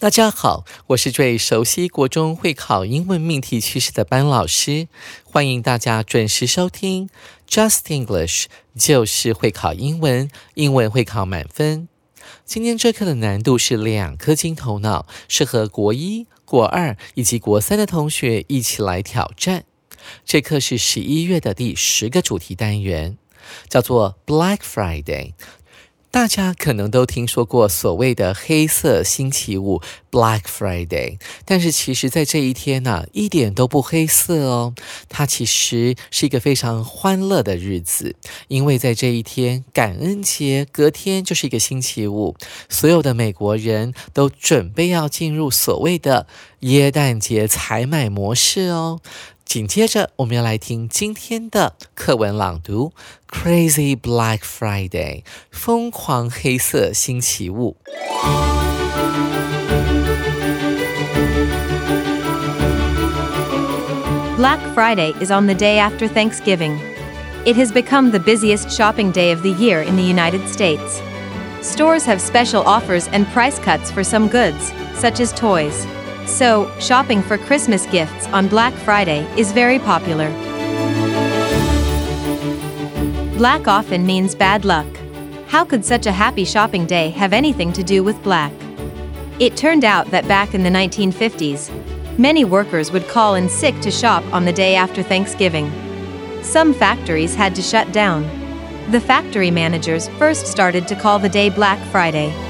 大家好，我是最熟悉国中会考英文命题趋势的班老师，欢迎大家准时收听 Just English，就是会考英文，英文会考满分。今天这课的难度是两颗金头脑，适合国一、国二以及国三的同学一起来挑战。这课是十一月的第十个主题单元，叫做 Black Friday。大家可能都听说过所谓的黑色星期五 （Black Friday），但是其实，在这一天呢，一点都不黑色哦。它其实是一个非常欢乐的日子，因为在这一天，感恩节隔天就是一个星期五，所有的美国人都准备要进入所谓的耶诞节采买模式哦。紧接着，我们要来听今天的课文朗读《Crazy Black Friday》疯狂黑色星期五。Black Friday is on the day after Thanksgiving. It has become the busiest shopping day of the year in the United States. Stores have special offers and price cuts for some goods, such as toys. So, shopping for Christmas gifts on Black Friday is very popular. Black often means bad luck. How could such a happy shopping day have anything to do with black? It turned out that back in the 1950s, many workers would call in sick to shop on the day after Thanksgiving. Some factories had to shut down. The factory managers first started to call the day Black Friday.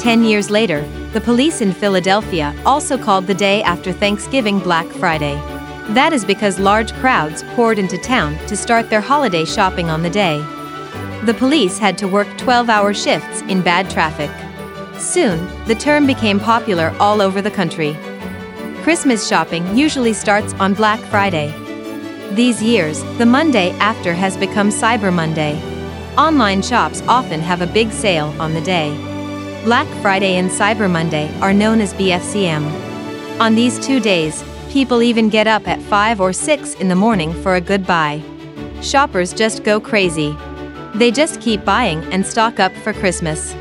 Ten years later, the police in Philadelphia also called the day after Thanksgiving Black Friday. That is because large crowds poured into town to start their holiday shopping on the day. The police had to work 12 hour shifts in bad traffic. Soon, the term became popular all over the country. Christmas shopping usually starts on Black Friday. These years, the Monday after has become Cyber Monday. Online shops often have a big sale on the day. Black Friday and Cyber Monday are known as BFCM. On these two days, people even get up at 5 or 6 in the morning for a good buy. Shoppers just go crazy. They just keep buying and stock up for Christmas.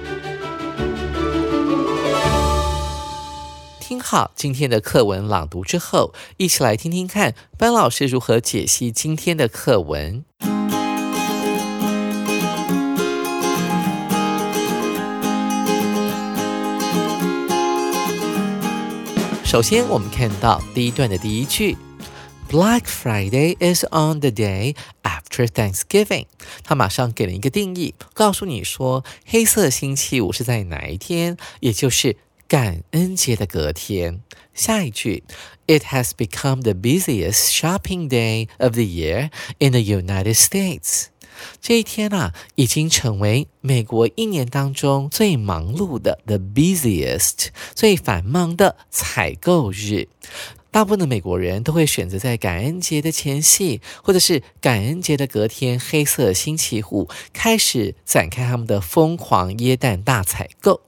听好今天的课文朗读之后，一起来听听看班老师如何解析今天的课文。 首先，我们看到第一段的第一句，Black Friday is on the day after Thanksgiving。他马上给了一个定义，告诉你说，黑色星期五是在哪一天，也就是感恩节的隔天。下一句，It has become the busiest shopping day of the year in the United States。这一天啊，已经成为美国一年当中最忙碌的 the busiest 最繁忙的采购日。大部分的美国人都会选择在感恩节的前夕，或者是感恩节的隔天，黑色星期五开始展开他们的疯狂耶诞大采购。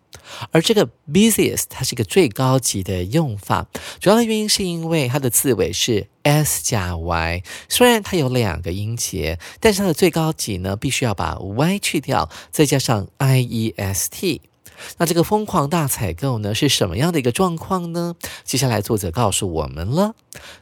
而这个 busiest 它是一个最高级的用法，主要的原因是因为它的字尾是 s 加 y，虽然它有两个音节，但是它的最高级呢，必须要把 y 去掉，再加上 i e s t。那这个疯狂大采购呢，是什么样的一个状况呢？接下来作者告诉我们了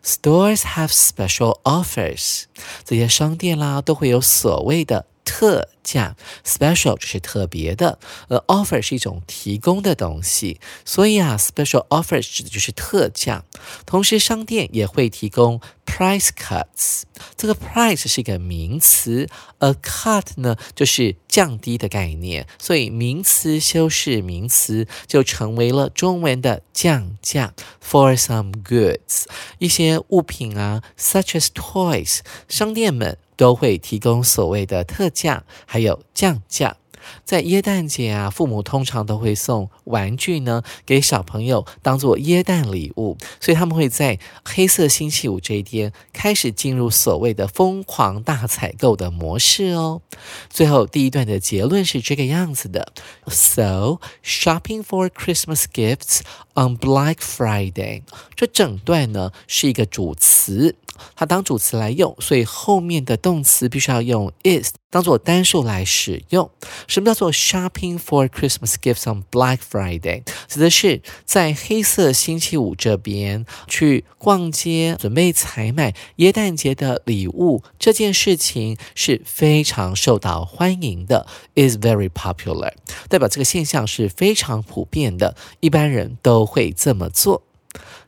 ：Stores have special offers，这些商店啦都会有所谓的。特价，special 就是特别的，而 offer 是一种提供的东西，所以啊，special offer 指的就是特价。同时，商店也会提供 price cuts，这个 price 是一个名词，，a cut 呢就是降低的概念，所以名词修饰名词就成为了中文的降价。For some goods，一些物品啊，such as toys，商店们。都会提供所谓的特价，还有降价。在耶诞节啊，父母通常都会送玩具呢给小朋友当做耶诞礼物，所以他们会在黑色星期五这一天开始进入所谓的疯狂大采购的模式哦。最后第一段的结论是这个样子的：So shopping for Christmas gifts on Black Friday。这整段呢是一个主词。它当主词来用，所以后面的动词必须要用 is 当做单数来使用。什么叫做 shopping for Christmas gifts on Black Friday？指的是在黑色星期五这边去逛街，准备采买耶诞节的礼物。这件事情是非常受到欢迎的，is very popular，代表这个现象是非常普遍的，一般人都会这么做。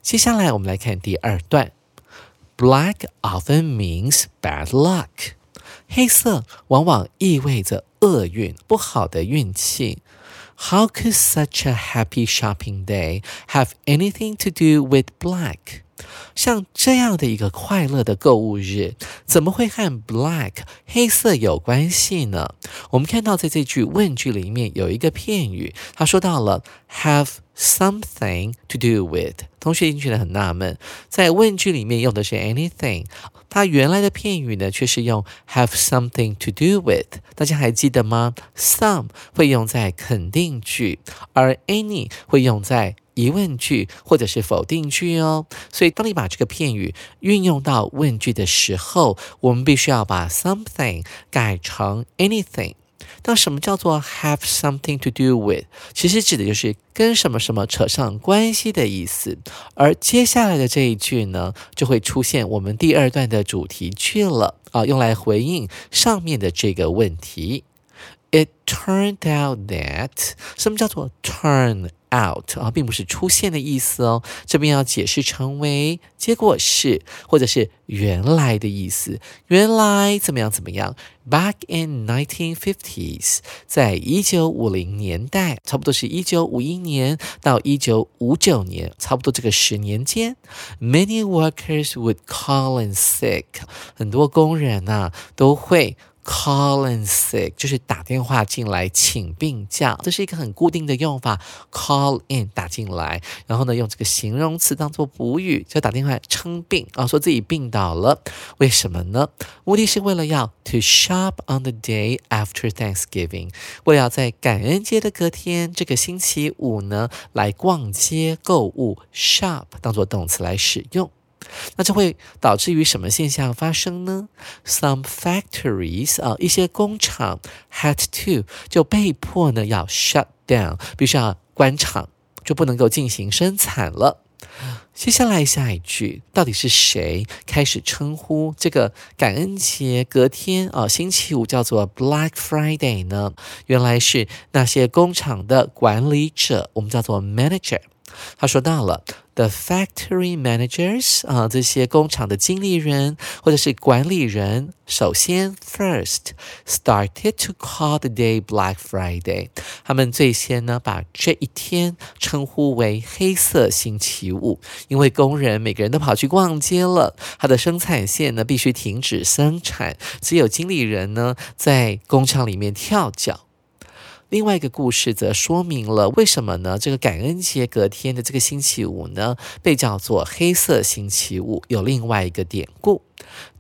接下来我们来看第二段。Black often means bad luck。黑色往往意味着厄运、不好的运气。How could such a happy shopping day have anything to do with black？像这样的一个快乐的购物日， 怎么会和 black 黑色有关系呢？我们看到在这句问句里面有一个片语，他说到了 have。Something to do with，同学一定觉得很纳闷，在问句里面用的是 anything，它原来的片语呢却是用 have something to do with，大家还记得吗？Some 会用在肯定句，而 any 会用在疑问句或者是否定句哦。所以当你把这个片语运用到问句的时候，我们必须要把 something 改成 anything。那什么叫做 have something to do with？其实指的就是跟什么什么扯上关系的意思。而接下来的这一句呢，就会出现我们第二段的主题句了啊，用来回应上面的这个问题。It turned out that 什么叫做 turn？Out 啊，并不是出现的意思哦。这边要解释成为结果是，或者是原来的意思。原来怎么样怎么样？Back in 1950s，在一九五零年代，差不多是一九五一年到一九五九年，差不多这个十年间，many workers would call in sick，很多工人呐都会。Call in sick 就是打电话进来请病假，这是一个很固定的用法。Call in 打进来，然后呢用这个形容词当做补语，就打电话称病啊，说自己病倒了。为什么呢？目的是为了要 to shop on the day after Thanksgiving，为了要在感恩节的隔天，这个星期五呢来逛街购物。Shop 当做动词来使用。那这会导致于什么现象发生呢？Some factories 啊，一些工厂 had to 就被迫呢要 shut down，必须要关厂，就不能够进行生产了。接下来下一句，到底是谁开始称呼这个感恩节隔天啊，星期五叫做 Black Friday 呢？原来是那些工厂的管理者，我们叫做 manager。他说到了。The factory managers 啊，这些工厂的经理人或者是管理人，首先 first started to call the day Black Friday。他们最先呢把这一天称呼为黑色星期五，因为工人每个人都跑去逛街了，他的生产线呢必须停止生产，只有经理人呢在工厂里面跳脚。另外一个故事则说明了为什么呢？这个感恩节隔天的这个星期五呢，被叫做黑色星期五，有另外一个典故。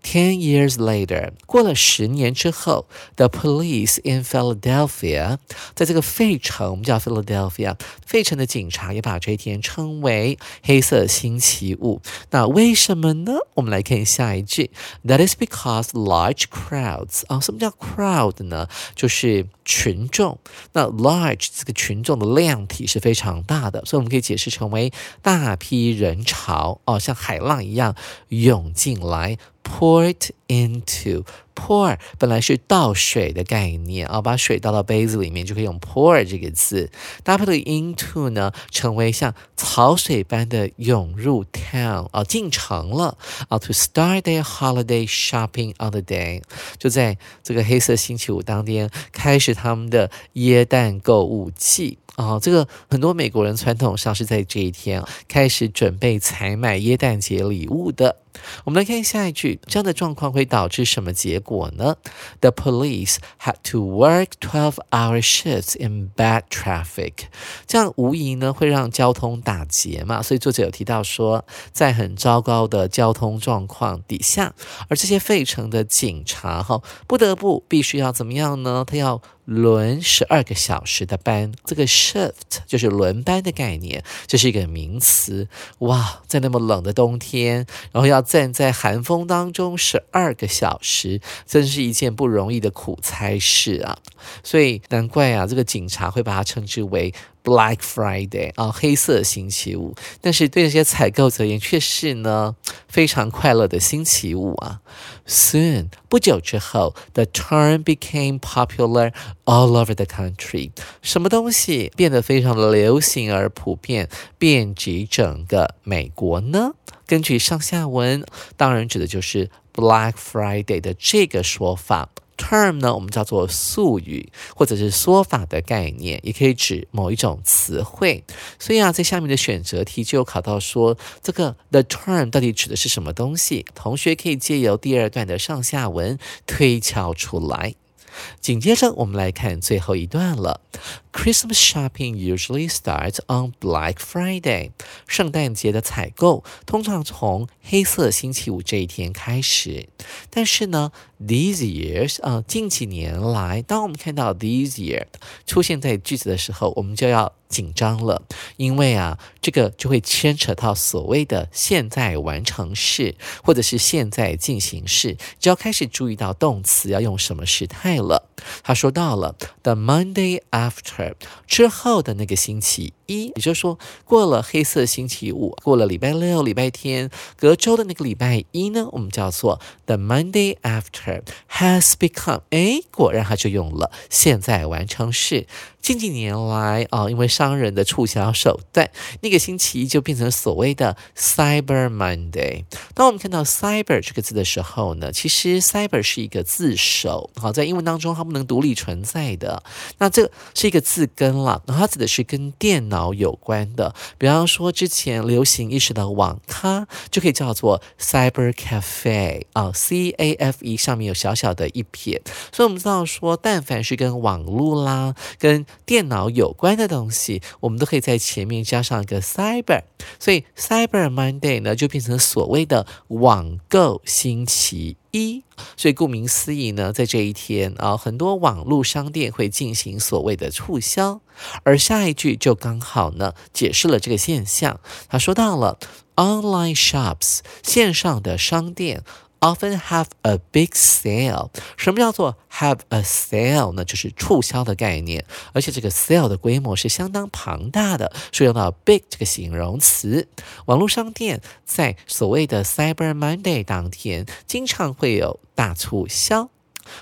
Ten years later，过了十年之后，the police in Philadelphia，在这个费城，我们叫 Philadelphia，费城的警察也把这一天称为黑色星期五。那为什么呢？我们来看下一句，That is because large crowds 啊，什么叫 crowd 呢？就是群众。那 large 这个群众的量体是非常大的，所以我们可以解释成为大批人潮哦，像海浪一样涌进来。Poured into pour 本来是倒水的概念啊，把水倒到杯子里面就可以用 pour 这个字，搭配的 into 呢，成为像潮水般的涌入 town 啊，进城了啊。To start their holiday shopping on the day，就在这个黑色星期五当天开始他们的耶诞购物季。啊，这个很多美国人传统上是在这一天开始准备采买耶诞节礼物的。我们来看下一句，这样的状况会导致什么结果？我呢？The police had to work twelve-hour shifts in bad traffic。这样无疑呢会让交通打结嘛。所以作者有提到说，在很糟糕的交通状况底下，而这些费城的警察哈不得不必须要怎么样呢？他要轮十二个小时的班，这个 shift 就是轮班的概念，这是一个名词。哇，在那么冷的冬天，然后要站在寒风当中十二个小时，真是一件不容易的苦差事啊！所以难怪啊，这个警察会把它称之为。Black Friday 啊，黑色星期五，但是对这些采购者而言，却是呢非常快乐的星期五啊。Soon 不久之后，the term became popular all over the country。什么东西变得非常的流行而普遍，遍及整个美国呢？根据上下文，当然指的就是 Black Friday 的这个说法。Term 呢，我们叫做术语或者是说法的概念，也可以指某一种词汇。所以啊，在下面的选择题就有考到说，这个 the term 到底指的是什么东西？同学可以借由第二段的上下文推敲出来。紧接着，我们来看最后一段了。Christmas shopping usually starts on Black Friday。圣诞节的采购通常从黑色星期五这一天开始。但是呢，these years 啊，近几年来，当我们看到 these year 出现在句子的时候，我们就要紧张了，因为啊，这个就会牵扯到所谓的现在完成式或者是现在进行式，就要开始注意到动词要用什么时态了。他说到了 the Monday after 之后的那个星期一，也就是说过了黑色星期五，过了礼拜六、礼拜天，隔周的那个礼拜一呢，我们叫做 the Monday after has become 哎，果然他就用了现在完成式。近几年来啊，因为商人的促销手段，那个星期一就变成所谓的 Cyber Monday。当我们看到 Cyber 这个字的时候呢，其实 Cyber 是一个字首，好，在英文当中它不能独立存在的。那这是一个字根了，然后它指的是跟电脑脑有关的。比方说之前流行一时的网咖，就可以叫做 Cyber Cafe 啊，C A F E 上面有小小的一撇。所以我们知道说，但凡是跟网络啦，跟电脑有关的东西，我们都可以在前面加上一个 cyber，所以 Cyber Monday 呢就变成所谓的网购星期一。所以顾名思义呢，在这一天啊，很多网络商店会进行所谓的促销。而下一句就刚好呢解释了这个现象。他说到了 online shops 线上的商店。Often have a big sale。什么叫做 have a sale 呢？就是促销的概念，而且这个 sale 的规模是相当庞大的，所以用到 big 这个形容词。网络商店在所谓的 Cyber Monday 当天，经常会有大促销。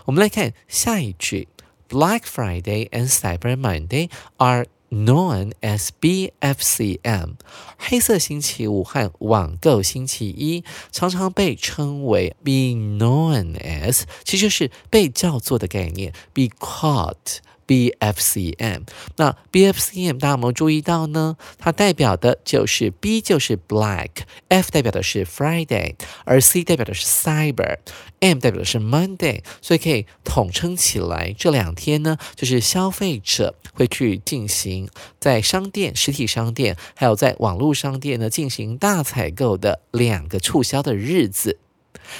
我们来看下一句：Black Friday and Cyber Monday are Known as BFCM，黑色星期五和网购星期一常常被称为 be known as，其实就是被叫做的概念，be called。BFCM，那 BFCM 大家有没有注意到呢？它代表的就是 B 就是 Black，F 代表的是 Friday，而 C 代表的是 Cyber，M 代表的是 Monday，所以可以统称起来，这两天呢，就是消费者会去进行在商店、实体商店，还有在网络商店呢进行大采购的两个促销的日子。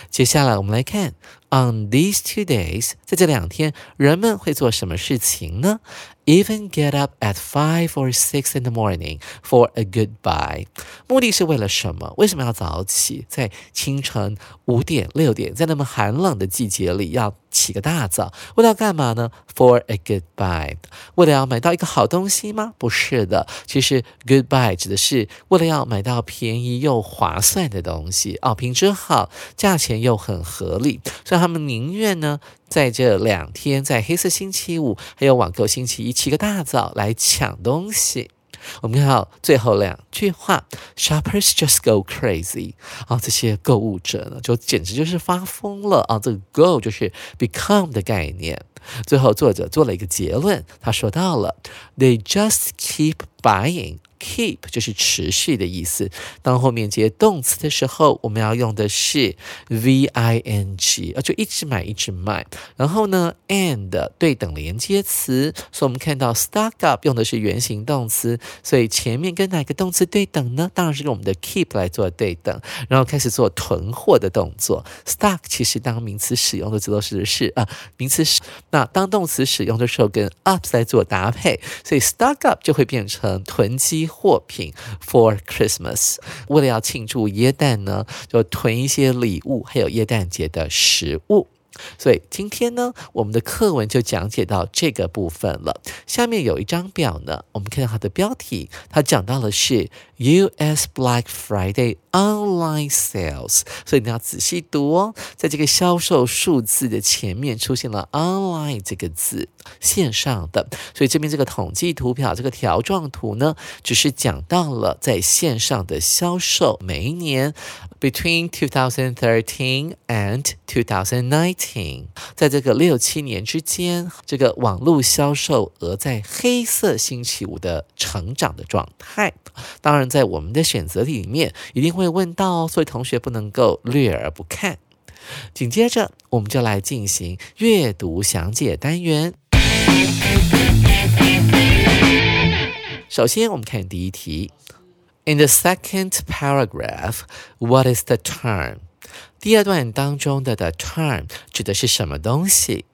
接下来我们来看，on these two days，在这两天，人们会做什么事情呢？？Even get up at five or six in the morning for a goodbye，目的是为了什么？为什么要早起？在清晨五点六点，在那么寒冷的季节里要起个大早，为了要干嘛呢？For a goodbye，为了要买到一个好东西吗？不是的，其实 goodbye 指的是为了要买到便宜又划算的东西哦，品质好，价钱又很合理，所以他们宁愿呢。在这两天，在黑色星期五还有网购星期一，起个大早来抢东西。我们看到最后两句话：Shoppers just go crazy 啊，这些购物者呢，就简直就是发疯了啊！这个 go 就是 become 的概念。最后作者做了一个结论，他说到了：They just keep buying keep 就是持续的意思。当后面接动词的时候，我们要用的是 v i n g，啊，就一直买一直卖。然后呢，and 对等连接词，所以我们看到 stock up 用的是原形动词，所以前面跟哪个动词对等呢？当然是用我们的 keep 来做对等，然后开始做囤货的动作。stock 其实当名词使用的这都是是啊，名词是那当动词使用的时候跟 up 来做搭配，所以 stock up 就会变成囤积货品 for Christmas。为了要庆祝耶诞呢，就囤一些礼物，还有耶诞节的食物。所以今天呢，我们的课文就讲解到这个部分了。下面有一张表呢，我们看到它的标题，它讲到的是 U.S. Black Friday Online Sales，所以你要仔细读哦。在这个销售数字的前面出现了 online 这个字，线上的。所以这边这个统计图表，这个条状图呢，只是讲到了在线上的销售，每一年 between 2013 and 2019，在这个六七年之间，这个网络销售额在黑色星期五的成长的状态。当然，在我们的选择题里面一定会问到，所以同学不能够略而不看。紧接着，我们就来进行阅读详解单元。首先，我们看第一题。In the second paragraph, what is the term? 第二段当中的 the term 指的是什么东西？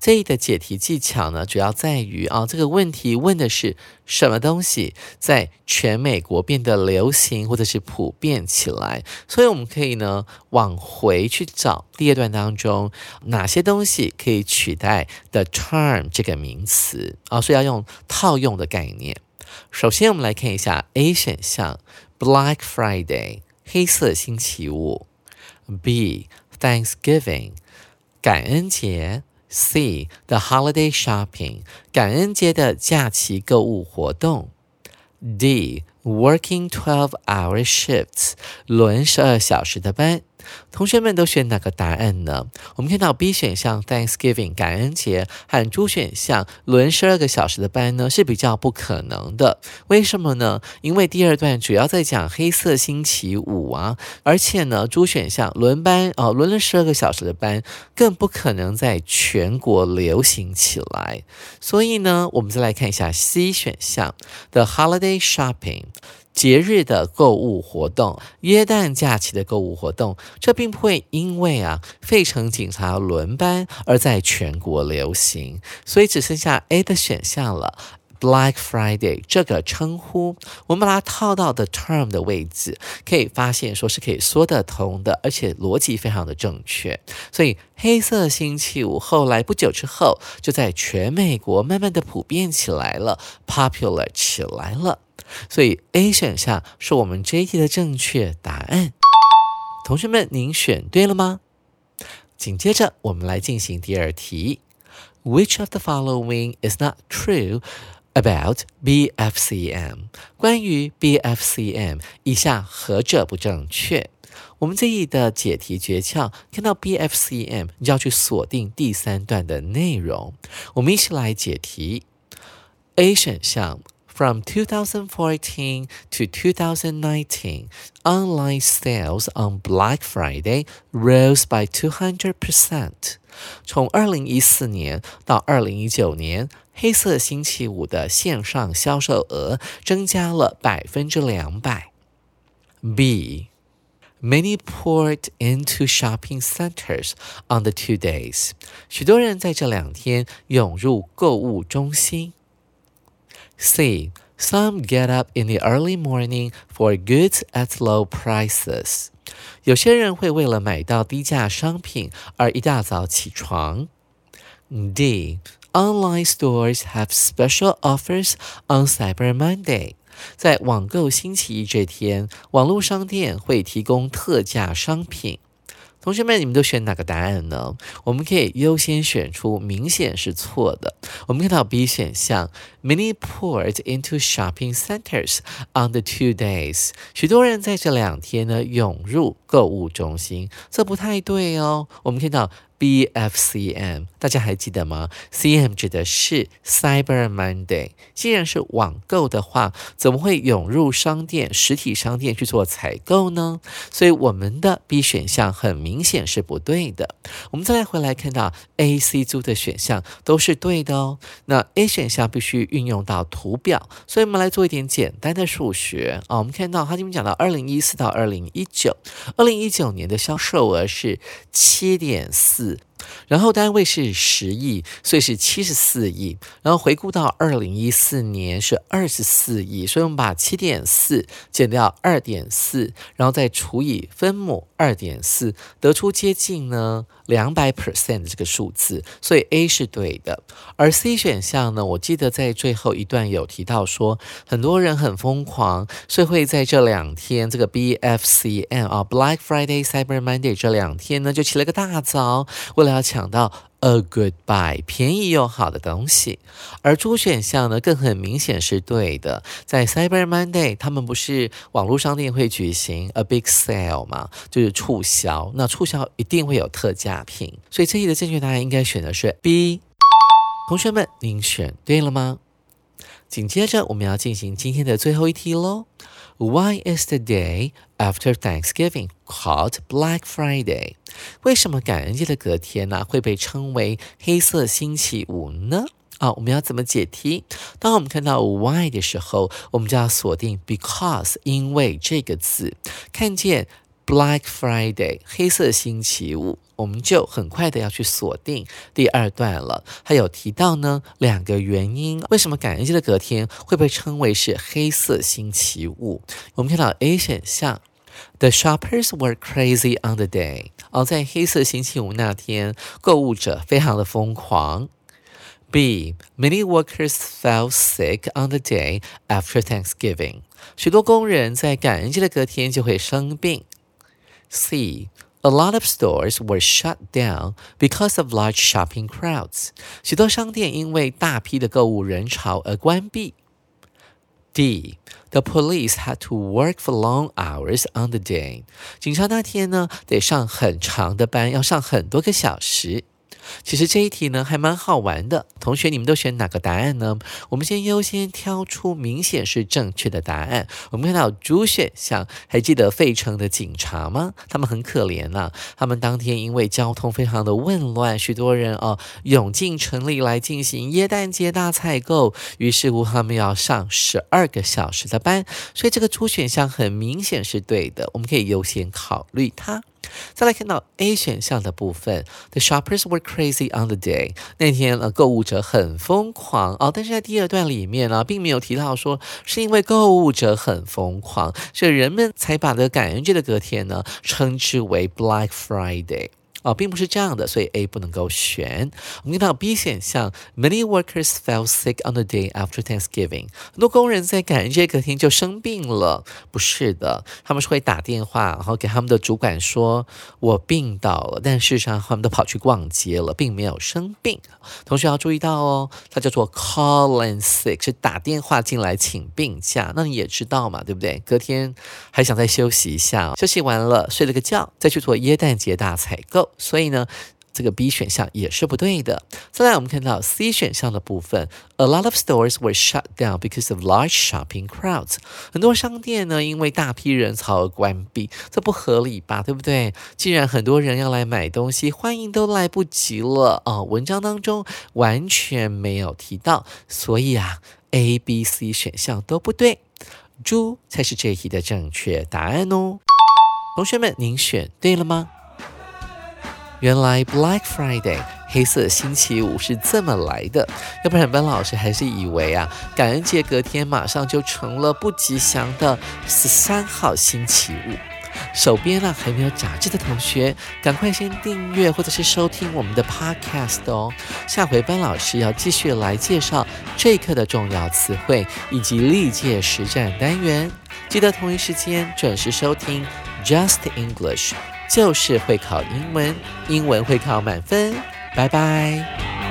这里的解题技巧呢，主要在于啊，这个问题问的是什么东西在全美国变得流行或者是普遍起来，所以我们可以呢往回去找第二段当中哪些东西可以取代 the term 这个名词啊，所以要用套用的概念。首先，我们来看一下 A 选项 Black Friday 黑色星期五，B Thanksgiving 感恩节。C. The holiday shopping，感恩节的假期购物活动。D. Working twelve-hour shifts，轮十二小时的班。同学们都选哪个答案呢？我们看到 B 选项 Thanksgiving 感恩节和猪选项轮十二个小时的班呢是比较不可能的。为什么呢？因为第二段主要在讲黑色星期五啊，而且呢猪选项轮班哦轮了十二个小时的班更不可能在全国流行起来。所以呢，我们再来看一下 C 选项 The holiday shopping。节日的购物活动，耶诞假期的购物活动，这并不会因为啊费城警察轮班而在全国流行，所以只剩下 A 的选项了。Black Friday 这个称呼，我们把它套到的 term 的位置，可以发现说是可以说得通的，而且逻辑非常的正确。所以黑色星期五后来不久之后，就在全美国慢慢的普遍起来了，popular 起来了。所以 A 选项是我们这一题的正确答案。同学们，您选对了吗？紧接着我们来进行第二题。Which of the following is not true about BFCM？关于 BFCM，以下何者不正确？我们这一的解题诀窍，看到 BFCM，你就要去锁定第三段的内容。我们一起来解题。A 选项。From 2014 to 2019, online sales on Black Friday rose by 200%. 从二零一四年到二零一九年， 黑色星期五的线上销售额增加了百分之两百。B. Many poured into shopping centers on the two days. 许多人在这两天涌入购物中心。C. Some get up in the early morning for goods at low prices. 有些人会为了买到低价商品而一大早起床。D. Online stores have special offers on Cyber Monday. 在网购星期一这天，网络商店会提供特价商品。同学们，你们都选哪个答案呢？我们可以优先选出明显是错的。我们看到 B 选项，Many poured into shopping centers on the two days。许多人在这两天呢涌入购物中心，这不太对哦。我们看到 BFCM，大家还记得吗？CM 指的是 Cyber Monday。既然是网购的话，怎么会涌入商店、实体商店去做采购呢？所以我们的 B 选项很明显是不对的。我们再来回来看到 A、C 租的选项都是对的哦。那 A 选项必须运用到图表，所以我们来做一点简单的数学啊。我们看到他这边讲到二零一四到二零一九，二零一九年的销售额是七点四。然后单位是十亿，所以是七十四亿。然后回顾到二零一四年是二十四亿，所以我们把七点四减掉二点四，然后再除以分母二点四，得出接近呢两百 percent 的这个数字，所以 A 是对的。而 C 选项呢，我记得在最后一段有提到说，很多人很疯狂，所以会在这两天这个 BFCM 啊 Black Friday Cyber Monday 这两天呢，就起了个大早，为了要抢到 a good buy 便宜又好的东西，而猪选项呢更很明显是对的。在 Cyber Monday，他们不是网络商店会举行 a big sale 吗？就是促销，那促销一定会有特价品，所以这题的正确答案应该选的是 B。同学们，您选对了吗？紧接着我们要进行今天的最后一题喽。Why is the day after Thanksgiving called Black Friday？为什么感恩节的隔天呢会被称为黑色星期五呢？啊，我们要怎么解题？当我们看到 why 的时候，我们就要锁定 because，因为这个字，看见 Black Friday 黑色星期五，我们就很快的要去锁定第二段了。还有提到呢两个原因，为什么感恩节的隔天会被称为是黑色星期五？我们看到 A 选项 ，The shoppers were crazy on the day。哦，在黑色星期五那天，购物者非常的疯狂。B. Many workers fell sick on the day after Thanksgiving. 许多工人在感恩节的隔天就会生病。C. A lot of stores were shut down because of large shopping crowds. 许多商店因为大批的购物人潮而关闭。 D. The police had to work for long hours on the day. 警察那天呢得上很长的班，要上很多个小时。 其实这一题呢还蛮好玩的，同学你们都选哪个答案呢？我们先优先挑出明显是正确的答案。我们看到主选项，还记得费城的警察吗？他们很可怜呐，他们当天因为交通非常的混乱，许多人哦涌进城里来进行耶诞节大采购，于是乎他们要上十二个小时的班，所以这个主选项很明显是对的，我们可以优先考虑它。再来看到 A 选项的部分，The shoppers were crazy on the day。那天呢，购物者很疯狂哦。但是在第二段里面呢，并没有提到说是因为购物者很疯狂，所以人们才把这感恩节的隔天呢，称之为 Black Friday。哦，并不是这样的，所以 A 不能够选。我们看到 B 选项，Many workers fell sick on the day after Thanksgiving。很多工人在感恩节隔天就生病了。不是的，他们是会打电话，然后给他们的主管说：“我病倒了。”但事实上，他们都跑去逛街了，并没有生病。同学要注意到哦，它叫做 call in sick，是打电话进来请病假。那你也知道嘛，对不对？隔天还想再休息一下，休息完了睡了个觉，再去做耶诞节大采购。所以呢，这个 B 选项也是不对的。再来，我们看到 C 选项的部分，A lot of stores were shut down because of large shopping crowds。很多商店呢，因为大批人潮而关闭，这不合理吧？对不对？既然很多人要来买东西，欢迎都来不及了哦。文章当中完全没有提到，所以啊，A、B、C 选项都不对，猪才是这一题的正确答案哦。同学们，您选对了吗？原来 Black Friday 黑色星期五是这么来的，要不然班老师还是以为啊，感恩节隔天马上就成了不吉祥的十三号星期五。手边呢还没有杂志的同学，赶快先订阅或者是收听我们的 Podcast 哦。下回班老师要继续来介绍这一课的重要词汇以及历届实战单元，记得同一时间准时收听 Just English。就是会考英文，英文会考满分。拜拜。